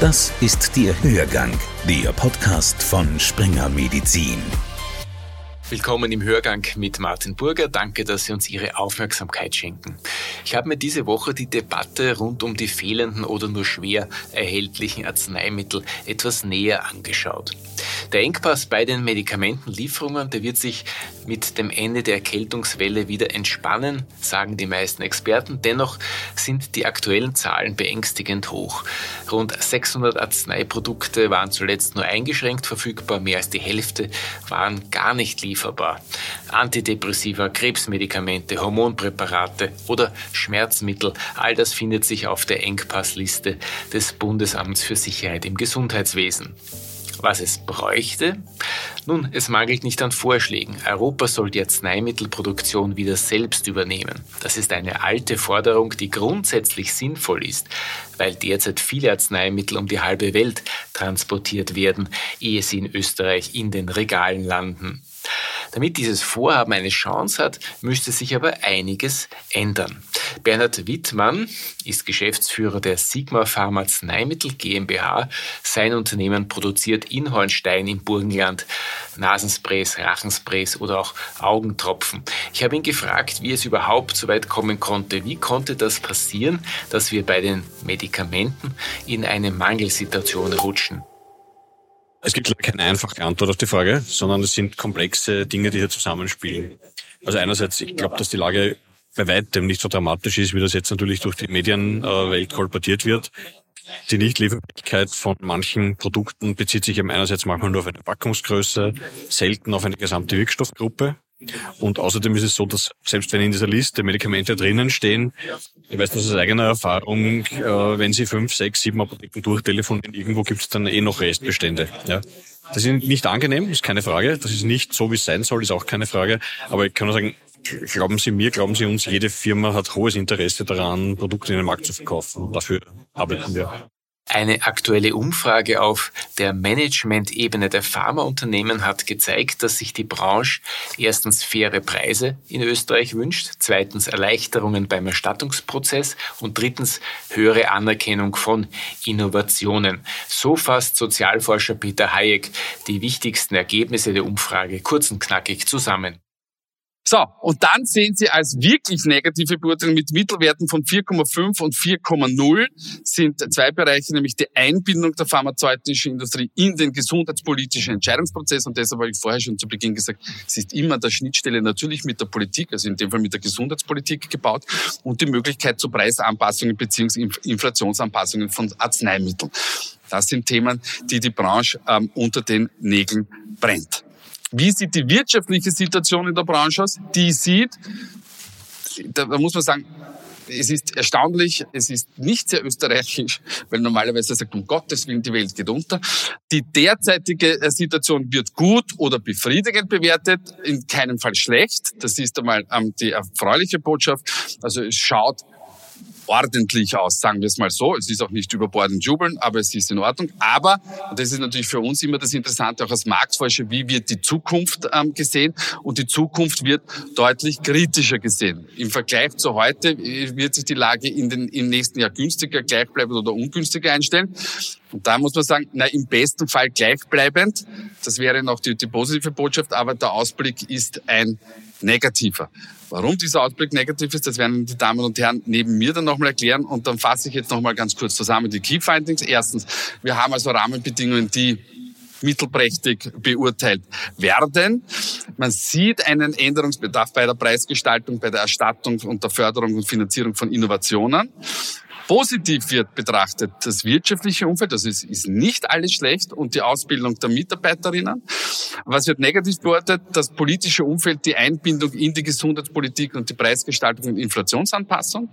Das ist der Hörgang, der Podcast von Springer Medizin. Willkommen im Hörgang mit Martin Burger. Danke, dass Sie uns Ihre Aufmerksamkeit schenken. Ich habe mir diese Woche die Debatte rund um die fehlenden oder nur schwer erhältlichen Arzneimittel etwas näher angeschaut. Der Engpass bei den Medikamentenlieferungen, der wird sich mit dem Ende der Erkältungswelle wieder entspannen, sagen die meisten Experten. Dennoch sind die aktuellen Zahlen beängstigend hoch. Rund 600 Arzneiprodukte waren zuletzt nur eingeschränkt verfügbar, mehr als die Hälfte waren gar nicht lieferbar. Antidepressiva, Krebsmedikamente, Hormonpräparate oder Schmerzmittel, all das findet sich auf der Engpassliste des Bundesamts für Sicherheit im Gesundheitswesen was es bräuchte? Nun, es mangelt nicht an Vorschlägen. Europa soll die Arzneimittelproduktion wieder selbst übernehmen. Das ist eine alte Forderung, die grundsätzlich sinnvoll ist, weil derzeit viele Arzneimittel um die halbe Welt transportiert werden, ehe sie in Österreich in den Regalen landen. Damit dieses Vorhaben eine Chance hat, müsste sich aber einiges ändern. Bernhard Wittmann ist Geschäftsführer der Sigma Pharma Arzneimittel GmbH. Sein Unternehmen produziert in Hornstein im Burgenland Nasensprays, Rachensprays oder auch Augentropfen. Ich habe ihn gefragt, wie es überhaupt so weit kommen konnte. Wie konnte das passieren, dass wir bei den Medikamenten in eine Mangelsituation rutschen? Es gibt keine einfache Antwort auf die Frage, sondern es sind komplexe Dinge, die hier zusammenspielen. Also einerseits, ich glaube, dass die Lage bei weitem nicht so dramatisch ist, wie das jetzt natürlich durch die Medienwelt kolportiert wird. Die Nichtlieferbarkeit von manchen Produkten bezieht sich eben einerseits manchmal nur auf eine Packungsgröße, selten auf eine gesamte Wirkstoffgruppe. Und außerdem ist es so, dass selbst wenn in dieser Liste Medikamente drinnen stehen, ich weiß das aus eigener Erfahrung, äh, wenn Sie fünf, sechs, sieben Apotheken durchtelefonieren, irgendwo gibt es dann eh noch Restbestände. Ja. Das ist nicht angenehm, ist keine Frage. Das ist nicht so, wie es sein soll, ist auch keine Frage. Aber ich kann nur sagen, glauben Sie mir, glauben Sie uns, jede Firma hat hohes Interesse daran, Produkte in den Markt zu verkaufen. Dafür arbeiten wir. Eine aktuelle Umfrage auf der Management-Ebene der Pharmaunternehmen hat gezeigt, dass sich die Branche erstens faire Preise in Österreich wünscht, zweitens Erleichterungen beim Erstattungsprozess und drittens höhere Anerkennung von Innovationen. So fasst Sozialforscher Peter Hayek die wichtigsten Ergebnisse der Umfrage kurz und knackig zusammen. So, und dann sehen Sie als wirklich negative Beurteilung mit Mittelwerten von 4,5 und 4,0 sind zwei Bereiche, nämlich die Einbindung der pharmazeutischen Industrie in den gesundheitspolitischen Entscheidungsprozess. Und deshalb habe ich vorher schon zu Beginn gesagt, es ist immer der Schnittstelle natürlich mit der Politik, also in dem Fall mit der Gesundheitspolitik gebaut und die Möglichkeit zu Preisanpassungen bzw. Inflationsanpassungen von Arzneimitteln. Das sind Themen, die die Branche ähm, unter den Nägeln brennt. Wie sieht die wirtschaftliche Situation in der Branche aus? Die sieht, da muss man sagen, es ist erstaunlich, es ist nicht sehr österreichisch, weil normalerweise sagt, um Gottes Willen, die Welt geht unter. Die derzeitige äh, Situation wird gut oder befriedigend bewertet, in keinem Fall schlecht. Das ist einmal ähm, die erfreuliche Botschaft. Also es schaut ordentlich aus, sagen wir es mal so. Es ist auch nicht überbordend jubeln, aber es ist in Ordnung. Aber, und das ist natürlich für uns immer das Interessante, auch als Marktforscher, wie wird die Zukunft ähm, gesehen? Und die Zukunft wird deutlich kritischer gesehen. Im Vergleich zu heute äh, wird sich die Lage in den, im nächsten Jahr günstiger, gleichbleibend oder ungünstiger einstellen. Und da muss man sagen, na, im besten Fall gleichbleibend. Das wäre noch die, die positive Botschaft, aber der Ausblick ist ein negativer. Warum dieser Ausblick negativ ist, das werden die Damen und Herren neben mir dann nochmal erklären. Und dann fasse ich jetzt nochmal ganz kurz zusammen die Key Findings. Erstens, wir haben also Rahmenbedingungen, die mittelprächtig beurteilt werden. Man sieht einen Änderungsbedarf bei der Preisgestaltung, bei der Erstattung und der Förderung und Finanzierung von Innovationen. Positiv wird betrachtet das wirtschaftliche Umfeld, das ist, ist nicht alles schlecht und die Ausbildung der Mitarbeiterinnen. Was wird negativ beurteilt? Das politische Umfeld, die Einbindung in die Gesundheitspolitik und die Preisgestaltung und Inflationsanpassung.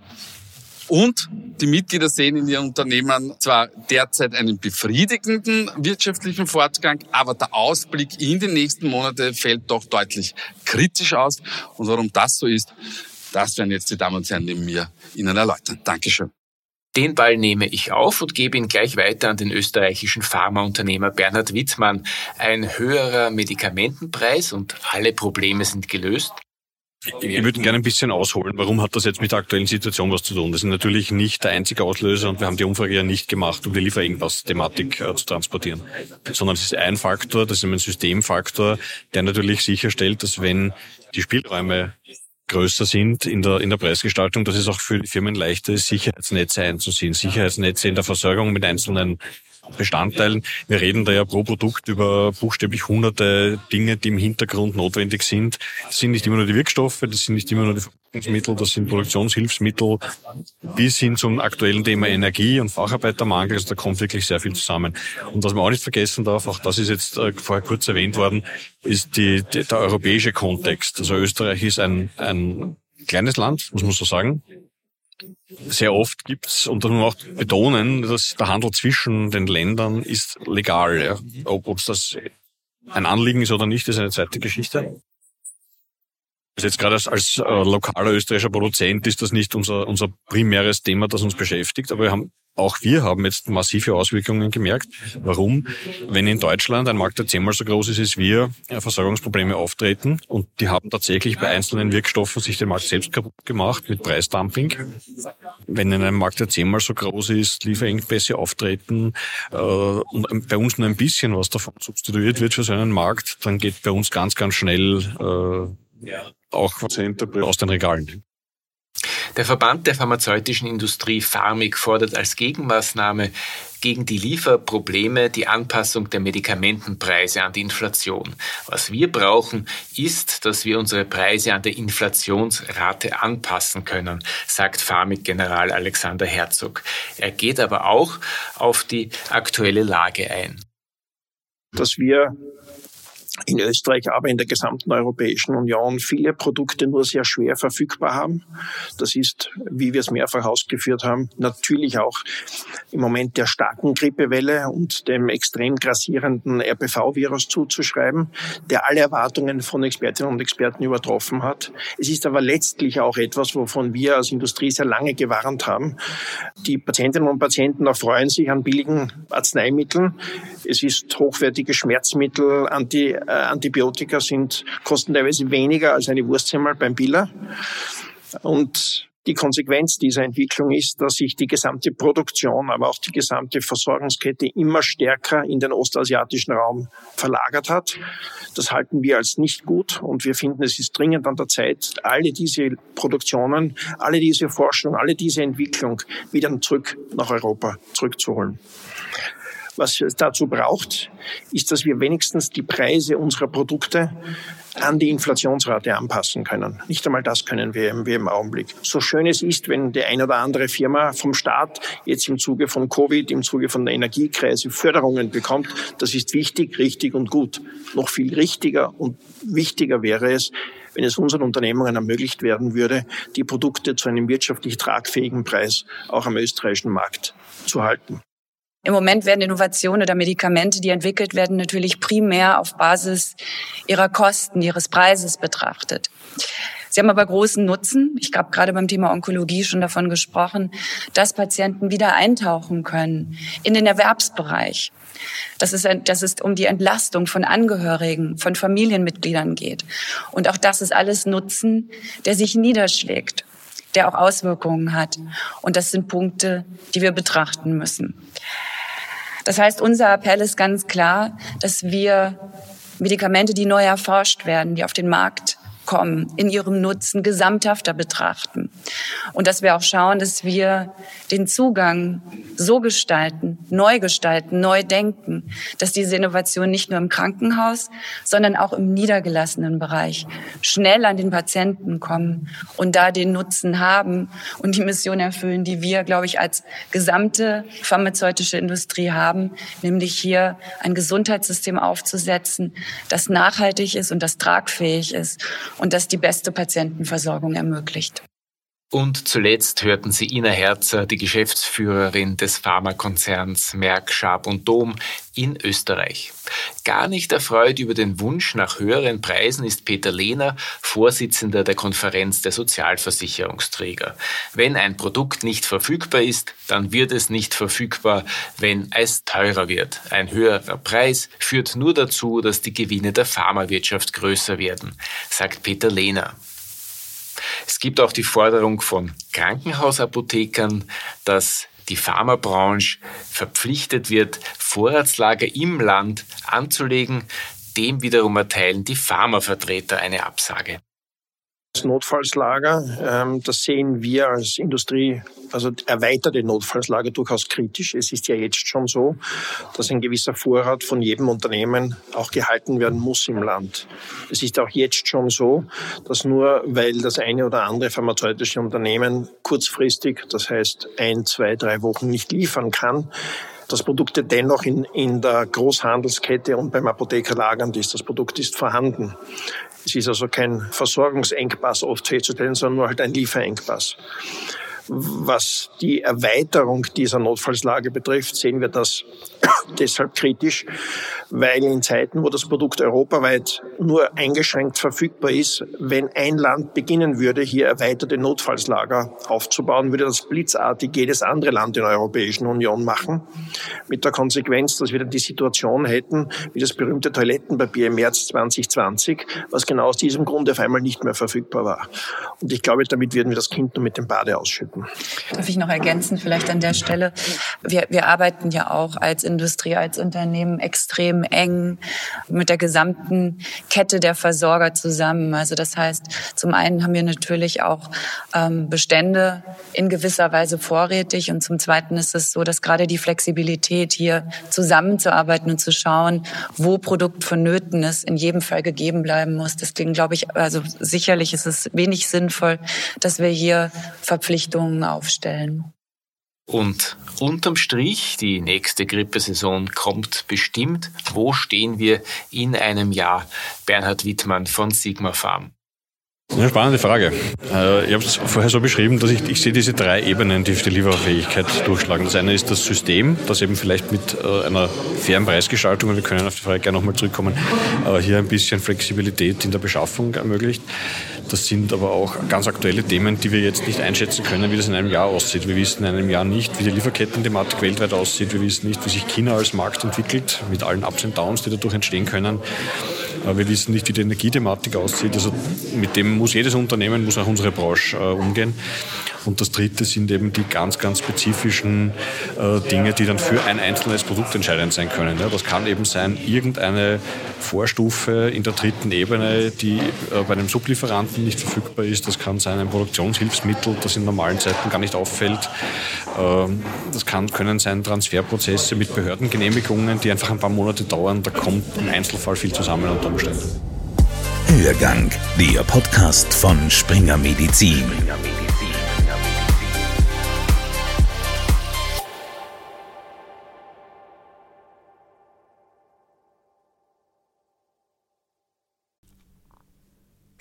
Und die Mitglieder sehen in ihren Unternehmen zwar derzeit einen befriedigenden wirtschaftlichen Fortgang, aber der Ausblick in die nächsten Monate fällt doch deutlich kritisch aus. Und warum das so ist, das werden jetzt die Damen und Herren neben mir Ihnen erläutern. Dankeschön. Den Ball nehme ich auf und gebe ihn gleich weiter an den österreichischen Pharmaunternehmer Bernhard Wittmann. Ein höherer Medikamentenpreis und alle Probleme sind gelöst. ich würde gerne ein bisschen ausholen. Warum hat das jetzt mit der aktuellen Situation was zu tun? Das ist natürlich nicht der einzige Auslöser und wir haben die Umfrage ja nicht gemacht, um die Lieferengpass-Thematik äh, zu transportieren, sondern es ist ein Faktor, das ist ein Systemfaktor, der natürlich sicherstellt, dass wenn die Spielräume größer sind in der, in der Preisgestaltung, dass es auch für Firmen leichter ist, Sicherheitsnetze einzuziehen, Sicherheitsnetze in der Versorgung mit einzelnen Bestandteilen. Wir reden da ja pro Produkt über buchstäblich hunderte Dinge, die im Hintergrund notwendig sind. Das sind nicht immer nur die Wirkstoffe, das sind nicht immer nur die Verpackungsmittel, das sind Produktionshilfsmittel, bis hin zum aktuellen Thema Energie und Facharbeitermangel. Also da kommt wirklich sehr viel zusammen. Und was man auch nicht vergessen darf, auch das ist jetzt äh, vorher kurz erwähnt worden, ist die, der europäische Kontext. Also Österreich ist ein, ein kleines Land, muss man so sagen sehr oft gibt's, und das muss man auch betonen, dass der Handel zwischen den Ländern ist legal. Ja. Ob es das ein Anliegen ist oder nicht, ist eine zweite Geschichte. Also jetzt gerade als, als äh, lokaler österreichischer Produzent ist das nicht unser, unser primäres Thema, das uns beschäftigt, aber wir haben auch wir haben jetzt massive Auswirkungen gemerkt. Warum? Wenn in Deutschland ein Markt, der zehnmal so groß ist, ist wir, Versorgungsprobleme auftreten und die haben tatsächlich bei einzelnen Wirkstoffen sich den Markt selbst kaputt gemacht mit Preisdumping. Wenn in einem Markt, der zehnmal so groß ist, Lieferengpässe auftreten äh, und bei uns nur ein bisschen was davon substituiert wird für so einen Markt, dann geht bei uns ganz, ganz schnell äh, auch was aus den Regalen. Der Verband der pharmazeutischen Industrie Pharmik fordert als Gegenmaßnahme gegen die Lieferprobleme die Anpassung der Medikamentenpreise an die Inflation. Was wir brauchen, ist, dass wir unsere Preise an der Inflationsrate anpassen können, sagt Pharmik-General Alexander Herzog. Er geht aber auch auf die aktuelle Lage ein. Dass wir in Österreich, aber in der gesamten Europäischen Union viele Produkte nur sehr schwer verfügbar haben. Das ist, wie wir es mehrfach ausgeführt haben, natürlich auch im Moment der starken Grippewelle und dem extrem grassierenden RPV-Virus zuzuschreiben, der alle Erwartungen von Expertinnen und Experten übertroffen hat. Es ist aber letztlich auch etwas, wovon wir als Industrie sehr lange gewarnt haben. Die Patientinnen und Patienten erfreuen sich an billigen Arzneimitteln. Es ist hochwertige Schmerzmittel, Anti äh, Antibiotika sind, kosten teilweise weniger als eine Wurstsemmel beim Biller. Und die Konsequenz dieser Entwicklung ist, dass sich die gesamte Produktion, aber auch die gesamte Versorgungskette immer stärker in den ostasiatischen Raum verlagert hat. Das halten wir als nicht gut und wir finden, es ist dringend an der Zeit, alle diese Produktionen, alle diese Forschung, alle diese Entwicklung wieder zurück nach Europa zurückzuholen. Was es dazu braucht, ist, dass wir wenigstens die Preise unserer Produkte an die Inflationsrate anpassen können. Nicht einmal das können wir, wir im Augenblick. So schön es ist, wenn die eine oder andere Firma vom Staat jetzt im Zuge von Covid, im Zuge von der Energiekrise Förderungen bekommt, das ist wichtig, richtig und gut. Noch viel richtiger und wichtiger wäre es, wenn es unseren Unternehmungen ermöglicht werden würde, die Produkte zu einem wirtschaftlich tragfähigen Preis auch am österreichischen Markt zu halten. Im Moment werden Innovationen oder Medikamente, die entwickelt werden, natürlich primär auf Basis ihrer Kosten, ihres Preises betrachtet. Sie haben aber großen Nutzen. Ich habe gerade beim Thema Onkologie schon davon gesprochen, dass Patienten wieder eintauchen können in den Erwerbsbereich. Dass es, dass es um die Entlastung von Angehörigen, von Familienmitgliedern geht. Und auch das ist alles Nutzen, der sich niederschlägt, der auch Auswirkungen hat. Und das sind Punkte, die wir betrachten müssen. Das heißt, unser Appell ist ganz klar, dass wir Medikamente, die neu erforscht werden, die auf den Markt kommen, in ihrem Nutzen gesamthafter betrachten. Und dass wir auch schauen, dass wir den Zugang so gestalten, neu gestalten, neu denken, dass diese Innovation nicht nur im Krankenhaus, sondern auch im niedergelassenen Bereich schnell an den Patienten kommen und da den Nutzen haben und die Mission erfüllen, die wir, glaube ich, als gesamte pharmazeutische Industrie haben, nämlich hier ein Gesundheitssystem aufzusetzen, das nachhaltig ist und das tragfähig ist und das die beste Patientenversorgung ermöglicht. Und zuletzt hörten Sie Ina Herzer, die Geschäftsführerin des Pharmakonzerns Merck, Schaab und Dom in Österreich. Gar nicht erfreut über den Wunsch nach höheren Preisen ist Peter Lehner, Vorsitzender der Konferenz der Sozialversicherungsträger. Wenn ein Produkt nicht verfügbar ist, dann wird es nicht verfügbar, wenn es teurer wird. Ein höherer Preis führt nur dazu, dass die Gewinne der Pharmawirtschaft größer werden, sagt Peter Lehner. Es gibt auch die Forderung von Krankenhausapothekern, dass die Pharmabranche verpflichtet wird, Vorratslager im Land anzulegen. Dem wiederum erteilen die Pharmavertreter eine Absage. Das Notfallslager, ähm, das sehen wir als Industrie, also erweiterte Notfallslager durchaus kritisch. Es ist ja jetzt schon so, dass ein gewisser Vorrat von jedem Unternehmen auch gehalten werden muss im Land. Es ist auch jetzt schon so, dass nur weil das eine oder andere pharmazeutische Unternehmen kurzfristig, das heißt ein, zwei, drei Wochen nicht liefern kann, dass Produkte dennoch in, in der Großhandelskette und beim Apotheker lagernd ist. Das Produkt ist vorhanden. Es ist also kein Versorgungsengpass oft festzustellen, sondern nur halt ein Lieferengpass. Was die Erweiterung dieser Notfallslage betrifft, sehen wir das deshalb kritisch, weil in Zeiten, wo das Produkt europaweit nur eingeschränkt verfügbar ist, wenn ein Land beginnen würde, hier erweiterte Notfallslager aufzubauen, würde das blitzartig jedes andere Land in der Europäischen Union machen. Mit der Konsequenz, dass wir dann die Situation hätten, wie das berühmte Toilettenpapier im März 2020, was genau aus diesem Grund auf einmal nicht mehr verfügbar war. Und ich glaube, damit würden wir das Kind nur mit dem Bade ausschütten. Darf ich noch ergänzen, vielleicht an der Stelle? Wir, wir arbeiten ja auch als Industrie, als Unternehmen extrem eng mit der gesamten Kette der Versorger zusammen. Also das heißt, zum einen haben wir natürlich auch ähm, Bestände in gewisser Weise vorrätig und zum zweiten ist es so, dass gerade die Flexibilität hier zusammenzuarbeiten und zu schauen, wo Produkt vonnöten ist, in jedem Fall gegeben bleiben muss. Deswegen glaube ich, also sicherlich ist es wenig sinnvoll, dass wir hier Verpflichtungen aufstellen. Und unterm Strich, die nächste Grippesaison kommt bestimmt. Wo stehen wir in einem Jahr? Bernhard Wittmann von Sigma Farm. Eine spannende Frage. Äh, ich habe es vorher so beschrieben, dass ich, ich sehe diese drei Ebenen, die für die Lieferfähigkeit durchschlagen. Das eine ist das System, das eben vielleicht mit äh, einer fairen Preisgestaltung, und wir können auf die Frage gerne nochmal zurückkommen, hier ein bisschen Flexibilität in der Beschaffung ermöglicht. Das sind aber auch ganz aktuelle Themen, die wir jetzt nicht einschätzen können, wie das in einem Jahr aussieht. Wir wissen in einem Jahr nicht, wie die Lieferketten-Thematik weltweit aussieht. Wir wissen nicht, wie sich China als Markt entwickelt, mit allen Ups und Downs, die dadurch entstehen können. Wir wissen nicht, wie die Energiethematik aussieht. Also mit dem muss jedes Unternehmen, muss auch unsere Branche äh, umgehen. Und das Dritte sind eben die ganz, ganz spezifischen äh, Dinge, die dann für ein einzelnes Produkt entscheidend sein können. Ja, das kann eben sein, irgendeine Vorstufe in der dritten Ebene, die äh, bei einem Sublieferanten nicht verfügbar ist. Das kann sein ein Produktionshilfsmittel, das in normalen Zeiten gar nicht auffällt. Ähm, das kann, können sein Transferprozesse mit Behördengenehmigungen, die einfach ein paar Monate dauern. Da kommt im Einzelfall viel zusammen unter Umständen. Hörgang, der Podcast von Springer Medizin.